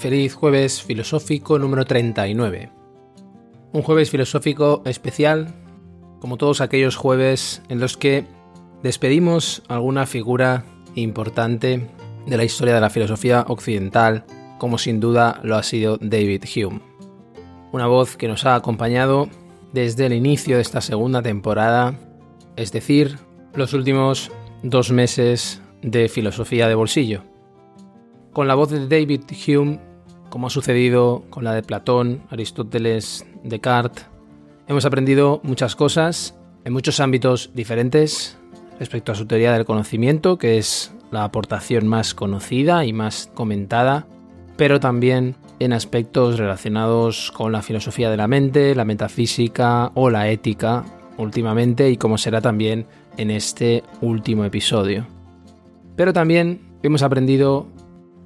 Feliz jueves filosófico número 39. Un jueves filosófico especial, como todos aquellos jueves en los que despedimos alguna figura importante de la historia de la filosofía occidental, como sin duda lo ha sido David Hume. Una voz que nos ha acompañado desde el inicio de esta segunda temporada, es decir, los últimos dos meses de filosofía de bolsillo. Con la voz de David Hume, como ha sucedido con la de Platón, Aristóteles, Descartes, hemos aprendido muchas cosas en muchos ámbitos diferentes respecto a su teoría del conocimiento, que es la aportación más conocida y más comentada, pero también en aspectos relacionados con la filosofía de la mente, la metafísica o la ética últimamente y como será también en este último episodio. Pero también hemos aprendido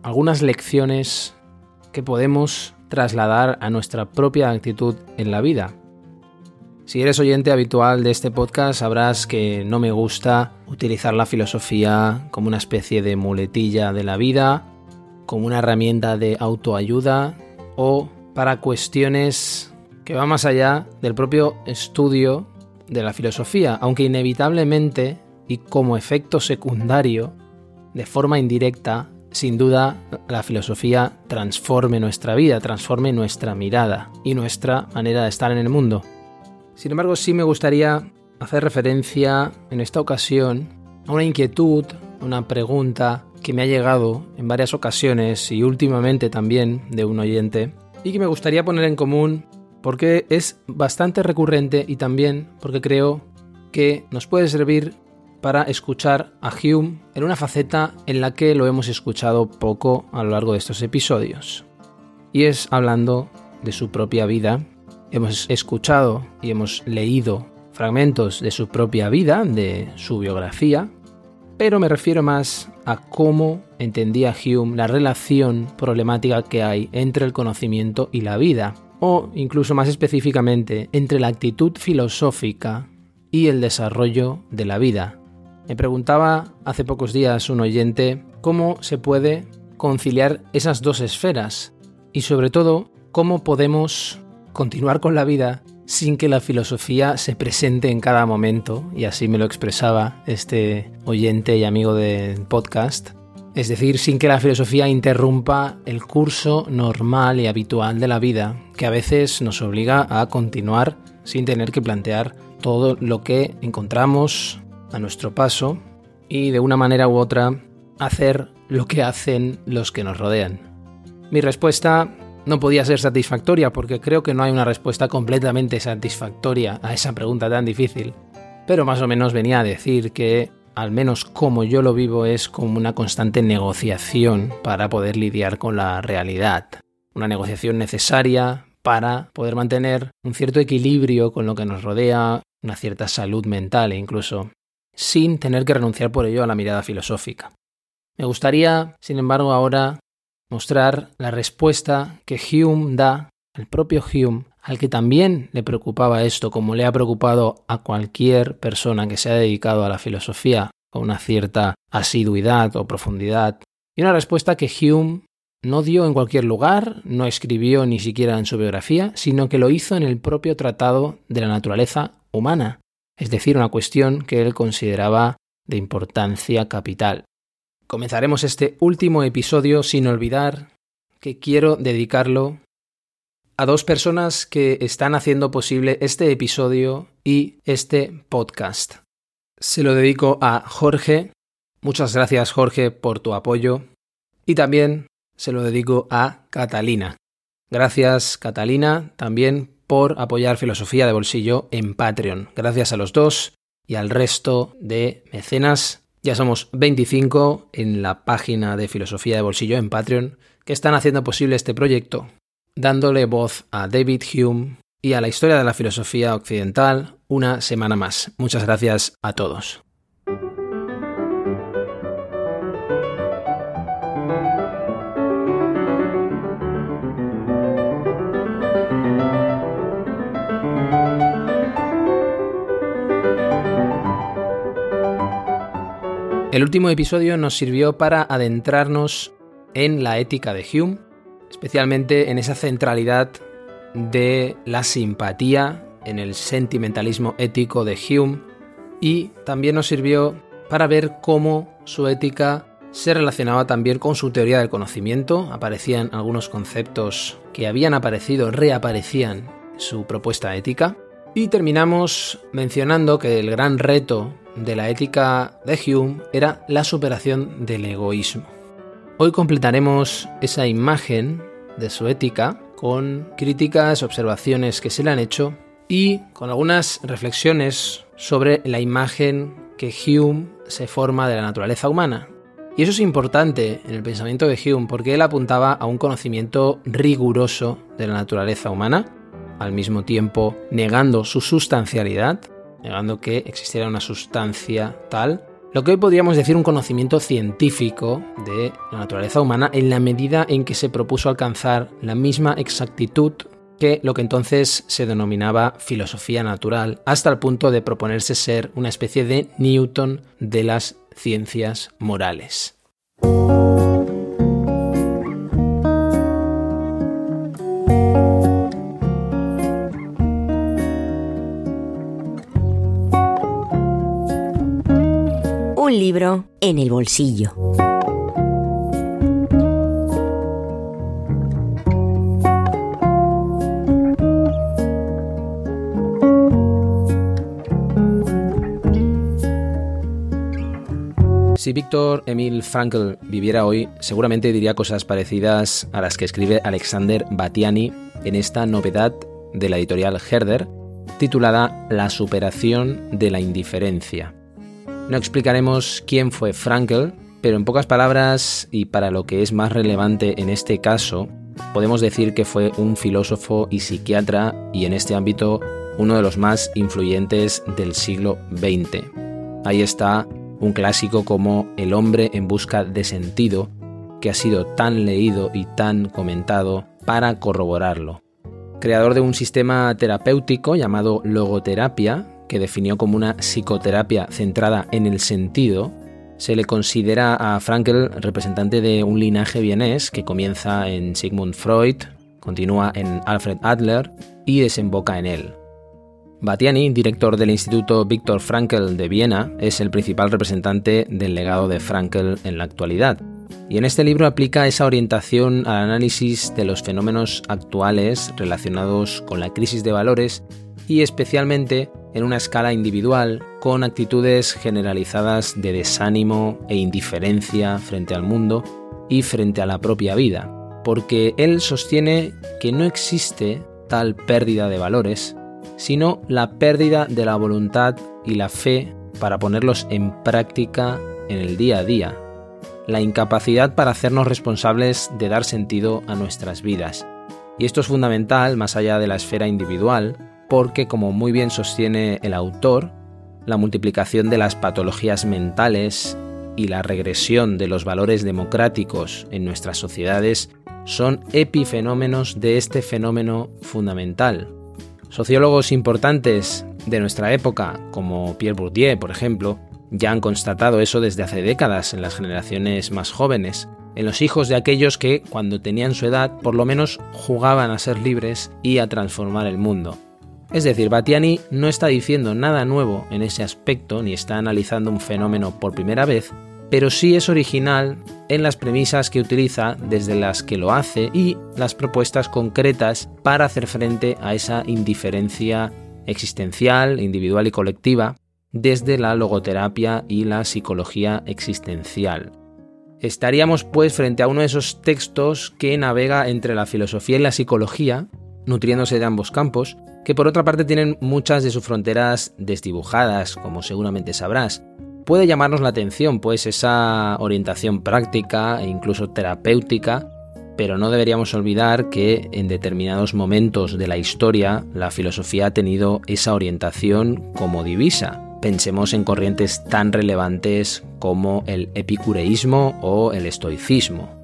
algunas lecciones que podemos trasladar a nuestra propia actitud en la vida. Si eres oyente habitual de este podcast sabrás que no me gusta utilizar la filosofía como una especie de muletilla de la vida, como una herramienta de autoayuda o para cuestiones que van más allá del propio estudio de la filosofía, aunque inevitablemente y como efecto secundario, de forma indirecta, sin duda la filosofía transforme nuestra vida, transforme nuestra mirada y nuestra manera de estar en el mundo. Sin embargo, sí me gustaría hacer referencia en esta ocasión a una inquietud, una pregunta que me ha llegado en varias ocasiones y últimamente también de un oyente y que me gustaría poner en común porque es bastante recurrente y también porque creo que nos puede servir para escuchar a Hume en una faceta en la que lo hemos escuchado poco a lo largo de estos episodios. Y es hablando de su propia vida. Hemos escuchado y hemos leído fragmentos de su propia vida, de su biografía, pero me refiero más a cómo entendía Hume la relación problemática que hay entre el conocimiento y la vida, o incluso más específicamente entre la actitud filosófica y el desarrollo de la vida, me preguntaba hace pocos días un oyente cómo se puede conciliar esas dos esferas y sobre todo cómo podemos continuar con la vida sin que la filosofía se presente en cada momento, y así me lo expresaba este oyente y amigo del podcast, es decir, sin que la filosofía interrumpa el curso normal y habitual de la vida, que a veces nos obliga a continuar sin tener que plantear todo lo que encontramos a nuestro paso y de una manera u otra hacer lo que hacen los que nos rodean. Mi respuesta no podía ser satisfactoria porque creo que no hay una respuesta completamente satisfactoria a esa pregunta tan difícil, pero más o menos venía a decir que al menos como yo lo vivo es como una constante negociación para poder lidiar con la realidad, una negociación necesaria para poder mantener un cierto equilibrio con lo que nos rodea, una cierta salud mental e incluso sin tener que renunciar por ello a la mirada filosófica. Me gustaría, sin embargo, ahora mostrar la respuesta que Hume da, el propio Hume, al que también le preocupaba esto, como le ha preocupado a cualquier persona que se ha dedicado a la filosofía con una cierta asiduidad o profundidad, y una respuesta que Hume no dio en cualquier lugar, no escribió ni siquiera en su biografía, sino que lo hizo en el propio tratado de la naturaleza humana, es decir, una cuestión que él consideraba de importancia capital. Comenzaremos este último episodio sin olvidar que quiero dedicarlo a dos personas que están haciendo posible este episodio y este podcast. Se lo dedico a Jorge. Muchas gracias Jorge por tu apoyo. Y también se lo dedico a Catalina. Gracias Catalina también por apoyar Filosofía de Bolsillo en Patreon. Gracias a los dos y al resto de mecenas. Ya somos 25 en la página de Filosofía de Bolsillo en Patreon que están haciendo posible este proyecto, dándole voz a David Hume y a la historia de la filosofía occidental una semana más. Muchas gracias a todos. El último episodio nos sirvió para adentrarnos en la ética de Hume, especialmente en esa centralidad de la simpatía, en el sentimentalismo ético de Hume, y también nos sirvió para ver cómo su ética se relacionaba también con su teoría del conocimiento, aparecían algunos conceptos que habían aparecido, reaparecían en su propuesta ética, y terminamos mencionando que el gran reto de la ética de Hume era la superación del egoísmo. Hoy completaremos esa imagen de su ética con críticas, observaciones que se le han hecho y con algunas reflexiones sobre la imagen que Hume se forma de la naturaleza humana. Y eso es importante en el pensamiento de Hume porque él apuntaba a un conocimiento riguroso de la naturaleza humana, al mismo tiempo negando su sustancialidad negando que existiera una sustancia tal, lo que hoy podríamos decir un conocimiento científico de la naturaleza humana en la medida en que se propuso alcanzar la misma exactitud que lo que entonces se denominaba filosofía natural, hasta el punto de proponerse ser una especie de Newton de las ciencias morales. Libro en el bolsillo. Si Víctor Emil Frankl viviera hoy, seguramente diría cosas parecidas a las que escribe Alexander Batiani en esta novedad de la editorial Herder, titulada La superación de la indiferencia. No explicaremos quién fue Frankel, pero en pocas palabras y para lo que es más relevante en este caso, podemos decir que fue un filósofo y psiquiatra y en este ámbito uno de los más influyentes del siglo XX. Ahí está un clásico como El hombre en busca de sentido, que ha sido tan leído y tan comentado para corroborarlo. Creador de un sistema terapéutico llamado logoterapia, que definió como una psicoterapia centrada en el sentido, se le considera a Frankl representante de un linaje vienés que comienza en Sigmund Freud, continúa en Alfred Adler y desemboca en él. Batiani, director del Instituto Viktor Frankl de Viena, es el principal representante del legado de Frankl en la actualidad. Y en este libro aplica esa orientación al análisis de los fenómenos actuales relacionados con la crisis de valores y especialmente en una escala individual con actitudes generalizadas de desánimo e indiferencia frente al mundo y frente a la propia vida, porque él sostiene que no existe tal pérdida de valores, sino la pérdida de la voluntad y la fe para ponerlos en práctica en el día a día, la incapacidad para hacernos responsables de dar sentido a nuestras vidas. Y esto es fundamental más allá de la esfera individual, porque, como muy bien sostiene el autor, la multiplicación de las patologías mentales y la regresión de los valores democráticos en nuestras sociedades son epifenómenos de este fenómeno fundamental. Sociólogos importantes de nuestra época, como Pierre Bourdieu, por ejemplo, ya han constatado eso desde hace décadas en las generaciones más jóvenes, en los hijos de aquellos que, cuando tenían su edad, por lo menos jugaban a ser libres y a transformar el mundo. Es decir, Batiani no está diciendo nada nuevo en ese aspecto ni está analizando un fenómeno por primera vez, pero sí es original en las premisas que utiliza desde las que lo hace y las propuestas concretas para hacer frente a esa indiferencia existencial, individual y colectiva desde la logoterapia y la psicología existencial. Estaríamos pues frente a uno de esos textos que navega entre la filosofía y la psicología, nutriéndose de ambos campos, que por otra parte tienen muchas de sus fronteras desdibujadas, como seguramente sabrás. Puede llamarnos la atención, pues, esa orientación práctica e incluso terapéutica, pero no deberíamos olvidar que en determinados momentos de la historia la filosofía ha tenido esa orientación como divisa. Pensemos en corrientes tan relevantes como el epicureísmo o el estoicismo.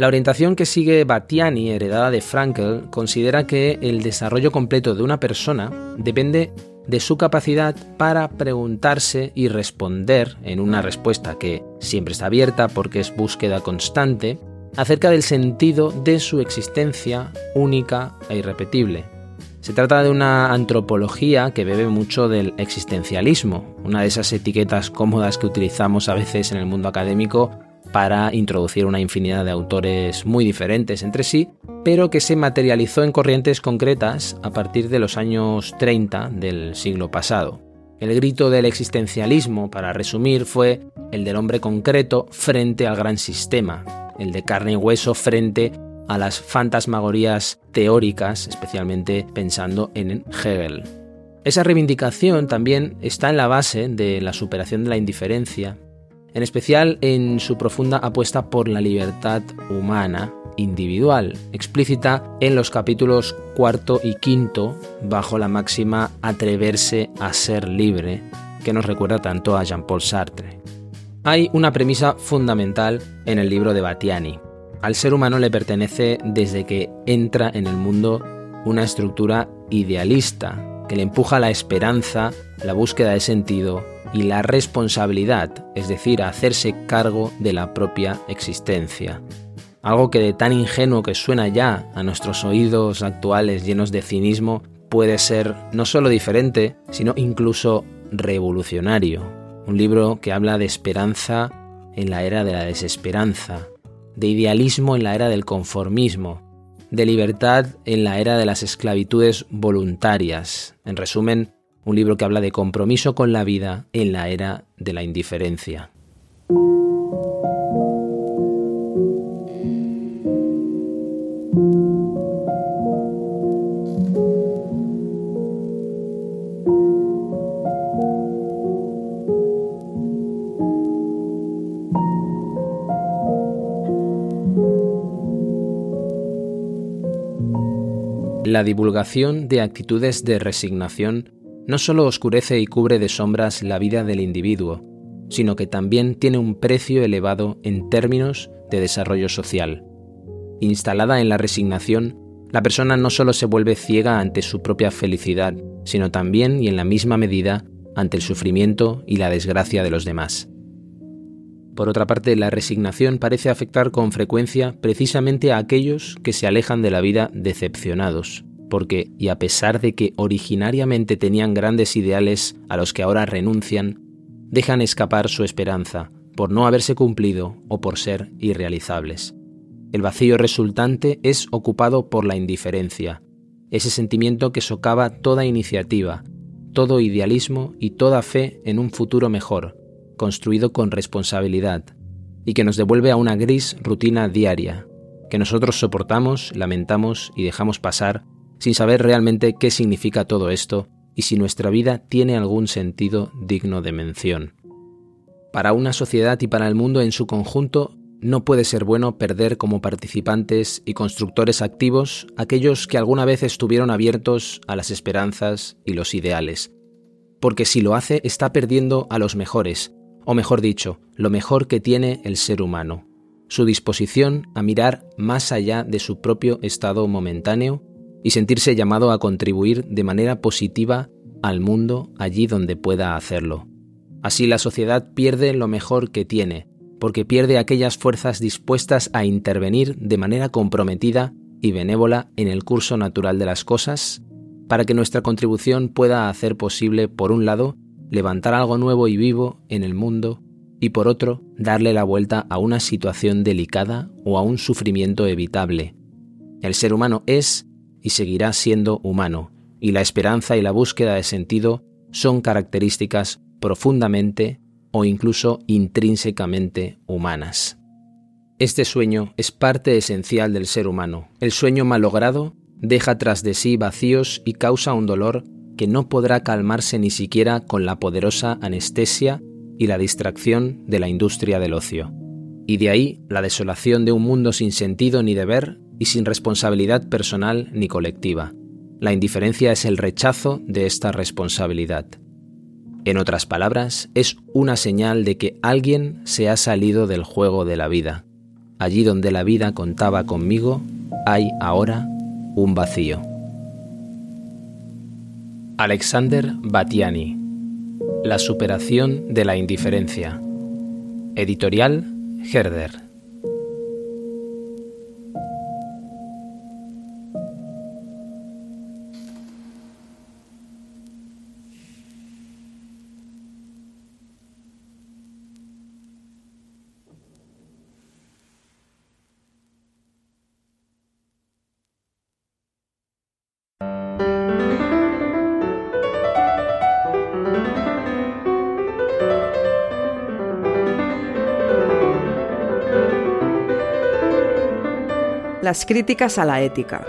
La orientación que sigue Battiani, heredada de Frankel, considera que el desarrollo completo de una persona depende de su capacidad para preguntarse y responder en una respuesta que siempre está abierta porque es búsqueda constante acerca del sentido de su existencia única e irrepetible. Se trata de una antropología que bebe mucho del existencialismo, una de esas etiquetas cómodas que utilizamos a veces en el mundo académico para introducir una infinidad de autores muy diferentes entre sí, pero que se materializó en corrientes concretas a partir de los años 30 del siglo pasado. El grito del existencialismo, para resumir, fue el del hombre concreto frente al gran sistema, el de carne y hueso frente a las fantasmagorías teóricas, especialmente pensando en Hegel. Esa reivindicación también está en la base de la superación de la indiferencia en especial en su profunda apuesta por la libertad humana individual, explícita en los capítulos cuarto y quinto bajo la máxima atreverse a ser libre, que nos recuerda tanto a Jean-Paul Sartre. Hay una premisa fundamental en el libro de Battiani. Al ser humano le pertenece desde que entra en el mundo una estructura idealista que le empuja a la esperanza, la búsqueda de sentido y la responsabilidad, es decir, hacerse cargo de la propia existencia. Algo que de tan ingenuo que suena ya a nuestros oídos actuales llenos de cinismo puede ser no solo diferente, sino incluso revolucionario. Un libro que habla de esperanza en la era de la desesperanza, de idealismo en la era del conformismo, de libertad en la era de las esclavitudes voluntarias. En resumen, un libro que habla de compromiso con la vida en la era de la indiferencia. La divulgación de actitudes de resignación no solo oscurece y cubre de sombras la vida del individuo, sino que también tiene un precio elevado en términos de desarrollo social. Instalada en la resignación, la persona no solo se vuelve ciega ante su propia felicidad, sino también y en la misma medida ante el sufrimiento y la desgracia de los demás. Por otra parte, la resignación parece afectar con frecuencia precisamente a aquellos que se alejan de la vida decepcionados, porque, y a pesar de que originariamente tenían grandes ideales a los que ahora renuncian, dejan escapar su esperanza por no haberse cumplido o por ser irrealizables. El vacío resultante es ocupado por la indiferencia, ese sentimiento que socava toda iniciativa, todo idealismo y toda fe en un futuro mejor, construido con responsabilidad, y que nos devuelve a una gris rutina diaria, que nosotros soportamos, lamentamos y dejamos pasar sin saber realmente qué significa todo esto y si nuestra vida tiene algún sentido digno de mención. Para una sociedad y para el mundo en su conjunto, no puede ser bueno perder como participantes y constructores activos aquellos que alguna vez estuvieron abiertos a las esperanzas y los ideales, porque si lo hace está perdiendo a los mejores, o mejor dicho, lo mejor que tiene el ser humano, su disposición a mirar más allá de su propio estado momentáneo y sentirse llamado a contribuir de manera positiva al mundo allí donde pueda hacerlo. Así la sociedad pierde lo mejor que tiene, porque pierde aquellas fuerzas dispuestas a intervenir de manera comprometida y benévola en el curso natural de las cosas, para que nuestra contribución pueda hacer posible, por un lado, levantar algo nuevo y vivo en el mundo, y por otro, darle la vuelta a una situación delicada o a un sufrimiento evitable. El ser humano es y seguirá siendo humano, y la esperanza y la búsqueda de sentido son características profundamente o incluso intrínsecamente humanas. Este sueño es parte esencial del ser humano. El sueño malogrado deja tras de sí vacíos y causa un dolor que no podrá calmarse ni siquiera con la poderosa anestesia y la distracción de la industria del ocio. Y de ahí la desolación de un mundo sin sentido ni deber y sin responsabilidad personal ni colectiva. La indiferencia es el rechazo de esta responsabilidad. En otras palabras, es una señal de que alguien se ha salido del juego de la vida. Allí donde la vida contaba conmigo, hay ahora un vacío. Alexander Batiani La superación de la indiferencia. Editorial Herder. Las críticas a la ética.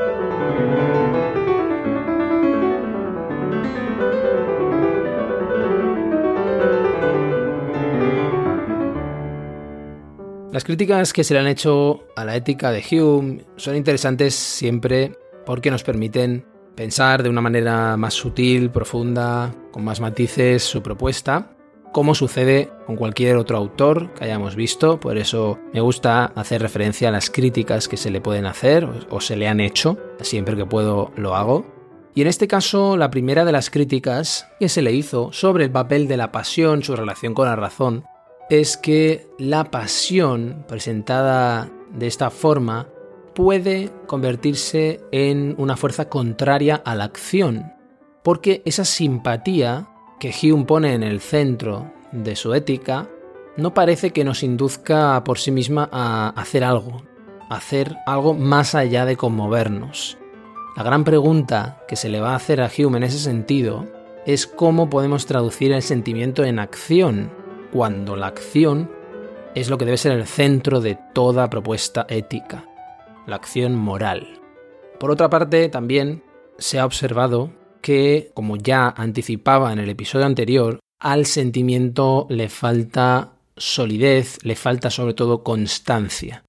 Las críticas que se le han hecho a la ética de Hume son interesantes siempre porque nos permiten pensar de una manera más sutil, profunda, con más matices su propuesta como sucede con cualquier otro autor que hayamos visto, por eso me gusta hacer referencia a las críticas que se le pueden hacer o se le han hecho, siempre que puedo lo hago. Y en este caso, la primera de las críticas que se le hizo sobre el papel de la pasión, su relación con la razón, es que la pasión presentada de esta forma puede convertirse en una fuerza contraria a la acción, porque esa simpatía que Hume pone en el centro de su ética no parece que nos induzca por sí misma a hacer algo, a hacer algo más allá de conmovernos. La gran pregunta que se le va a hacer a Hume en ese sentido es cómo podemos traducir el sentimiento en acción, cuando la acción es lo que debe ser el centro de toda propuesta ética, la acción moral. Por otra parte, también se ha observado que, como ya anticipaba en el episodio anterior, al sentimiento le falta solidez, le falta sobre todo constancia.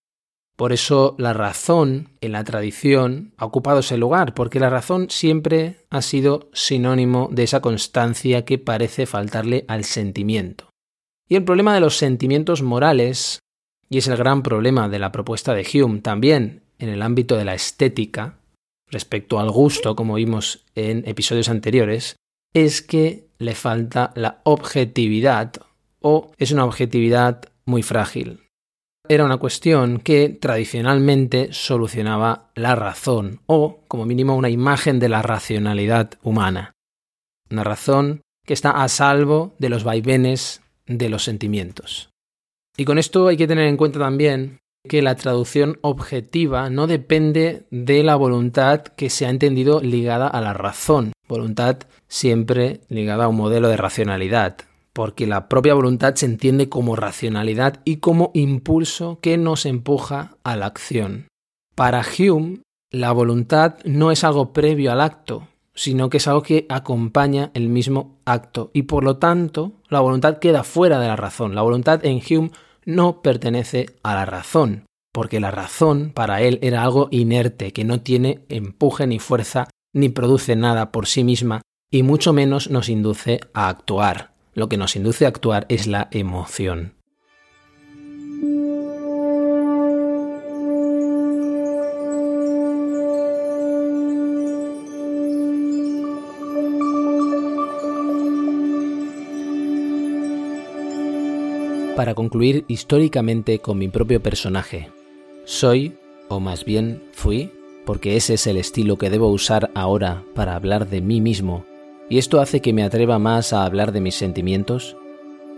Por eso la razón en la tradición ha ocupado ese lugar, porque la razón siempre ha sido sinónimo de esa constancia que parece faltarle al sentimiento. Y el problema de los sentimientos morales, y es el gran problema de la propuesta de Hume también en el ámbito de la estética, respecto al gusto, como vimos en episodios anteriores, es que le falta la objetividad o es una objetividad muy frágil. Era una cuestión que tradicionalmente solucionaba la razón o, como mínimo, una imagen de la racionalidad humana. Una razón que está a salvo de los vaivenes de los sentimientos. Y con esto hay que tener en cuenta también que la traducción objetiva no depende de la voluntad que se ha entendido ligada a la razón, voluntad siempre ligada a un modelo de racionalidad, porque la propia voluntad se entiende como racionalidad y como impulso que nos empuja a la acción. Para Hume, la voluntad no es algo previo al acto, sino que es algo que acompaña el mismo acto, y por lo tanto la voluntad queda fuera de la razón. La voluntad en Hume no pertenece a la razón, porque la razón para él era algo inerte, que no tiene empuje ni fuerza, ni produce nada por sí misma, y mucho menos nos induce a actuar. Lo que nos induce a actuar es la emoción. Para concluir históricamente con mi propio personaje. Soy, o más bien fui, porque ese es el estilo que debo usar ahora para hablar de mí mismo, y esto hace que me atreva más a hablar de mis sentimientos.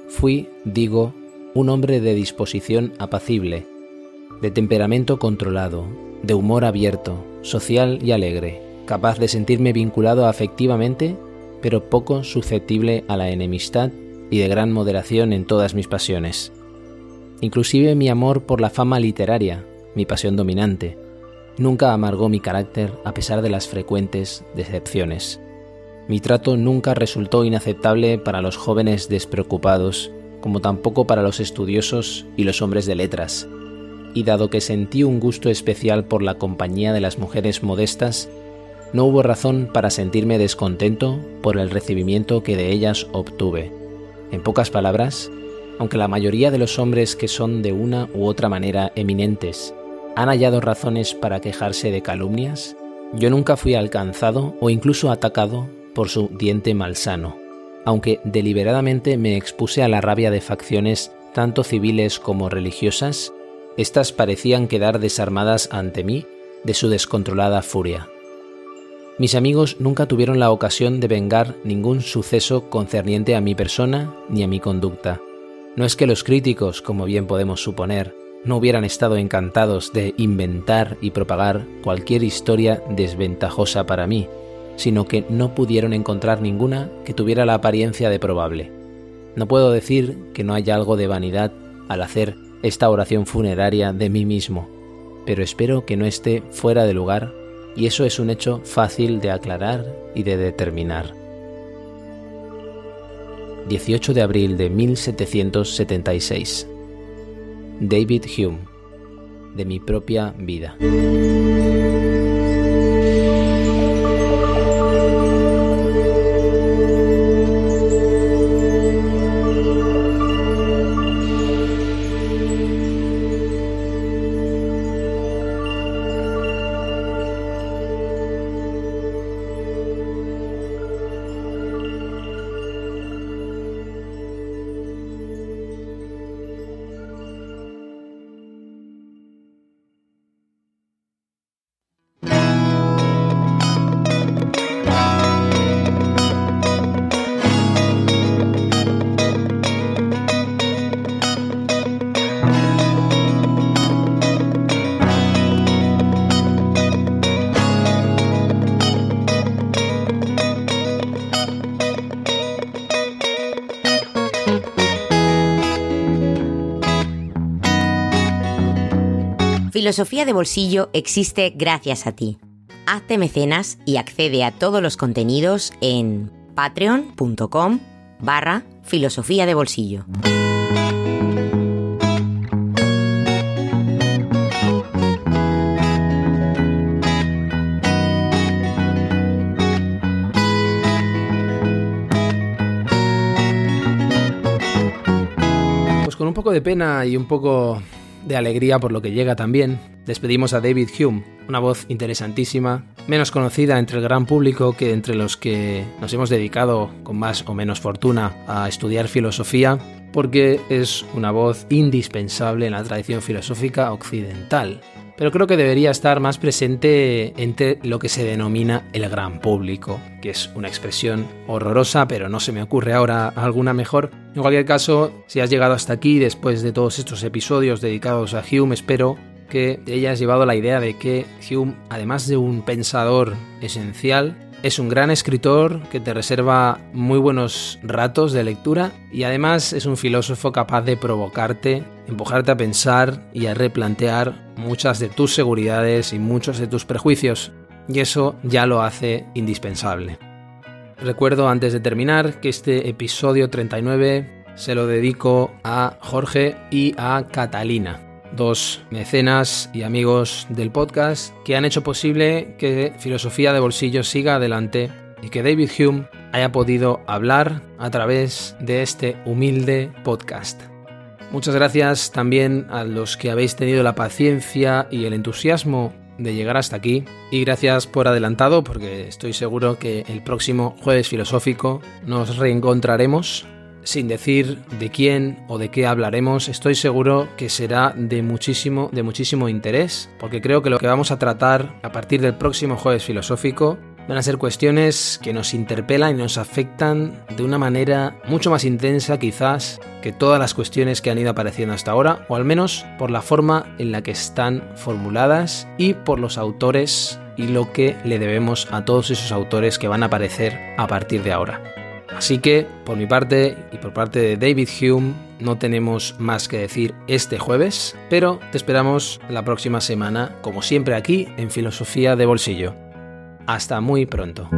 Fui, digo, un hombre de disposición apacible, de temperamento controlado, de humor abierto, social y alegre, capaz de sentirme vinculado afectivamente, pero poco susceptible a la enemistad y de gran moderación en todas mis pasiones. Inclusive mi amor por la fama literaria, mi pasión dominante, nunca amargó mi carácter a pesar de las frecuentes decepciones. Mi trato nunca resultó inaceptable para los jóvenes despreocupados, como tampoco para los estudiosos y los hombres de letras, y dado que sentí un gusto especial por la compañía de las mujeres modestas, no hubo razón para sentirme descontento por el recibimiento que de ellas obtuve. En pocas palabras, aunque la mayoría de los hombres que son de una u otra manera eminentes han hallado razones para quejarse de calumnias, yo nunca fui alcanzado o incluso atacado por su diente malsano, aunque deliberadamente me expuse a la rabia de facciones tanto civiles como religiosas, éstas parecían quedar desarmadas ante mí de su descontrolada furia. Mis amigos nunca tuvieron la ocasión de vengar ningún suceso concerniente a mi persona ni a mi conducta. No es que los críticos, como bien podemos suponer, no hubieran estado encantados de inventar y propagar cualquier historia desventajosa para mí, sino que no pudieron encontrar ninguna que tuviera la apariencia de probable. No puedo decir que no haya algo de vanidad al hacer esta oración funeraria de mí mismo, pero espero que no esté fuera de lugar y eso es un hecho fácil de aclarar y de determinar. 18 de abril de 1776 David Hume de mi propia vida. Filosofía de Bolsillo existe gracias a ti. Hazte mecenas y accede a todos los contenidos en patreon.com barra filosofía de bolsillo. Pues con un poco de pena y un poco de alegría por lo que llega también, despedimos a David Hume, una voz interesantísima, menos conocida entre el gran público que entre los que nos hemos dedicado con más o menos fortuna a estudiar filosofía, porque es una voz indispensable en la tradición filosófica occidental pero creo que debería estar más presente entre lo que se denomina el gran público, que es una expresión horrorosa, pero no se me ocurre ahora alguna mejor. En cualquier caso, si has llegado hasta aquí después de todos estos episodios dedicados a Hume, espero que hayas llevado la idea de que Hume, además de un pensador esencial, es un gran escritor que te reserva muy buenos ratos de lectura y además es un filósofo capaz de provocarte, empujarte a pensar y a replantear muchas de tus seguridades y muchos de tus prejuicios. Y eso ya lo hace indispensable. Recuerdo antes de terminar que este episodio 39 se lo dedico a Jorge y a Catalina dos mecenas y amigos del podcast que han hecho posible que Filosofía de Bolsillo siga adelante y que David Hume haya podido hablar a través de este humilde podcast. Muchas gracias también a los que habéis tenido la paciencia y el entusiasmo de llegar hasta aquí y gracias por adelantado porque estoy seguro que el próximo jueves filosófico nos reencontraremos sin decir de quién o de qué hablaremos, estoy seguro que será de muchísimo, de muchísimo interés, porque creo que lo que vamos a tratar a partir del próximo jueves filosófico van a ser cuestiones que nos interpelan y nos afectan de una manera mucho más intensa quizás que todas las cuestiones que han ido apareciendo hasta ahora, o al menos por la forma en la que están formuladas y por los autores y lo que le debemos a todos esos autores que van a aparecer a partir de ahora. Así que, por mi parte y por parte de David Hume, no tenemos más que decir este jueves, pero te esperamos la próxima semana, como siempre aquí en Filosofía de Bolsillo. Hasta muy pronto.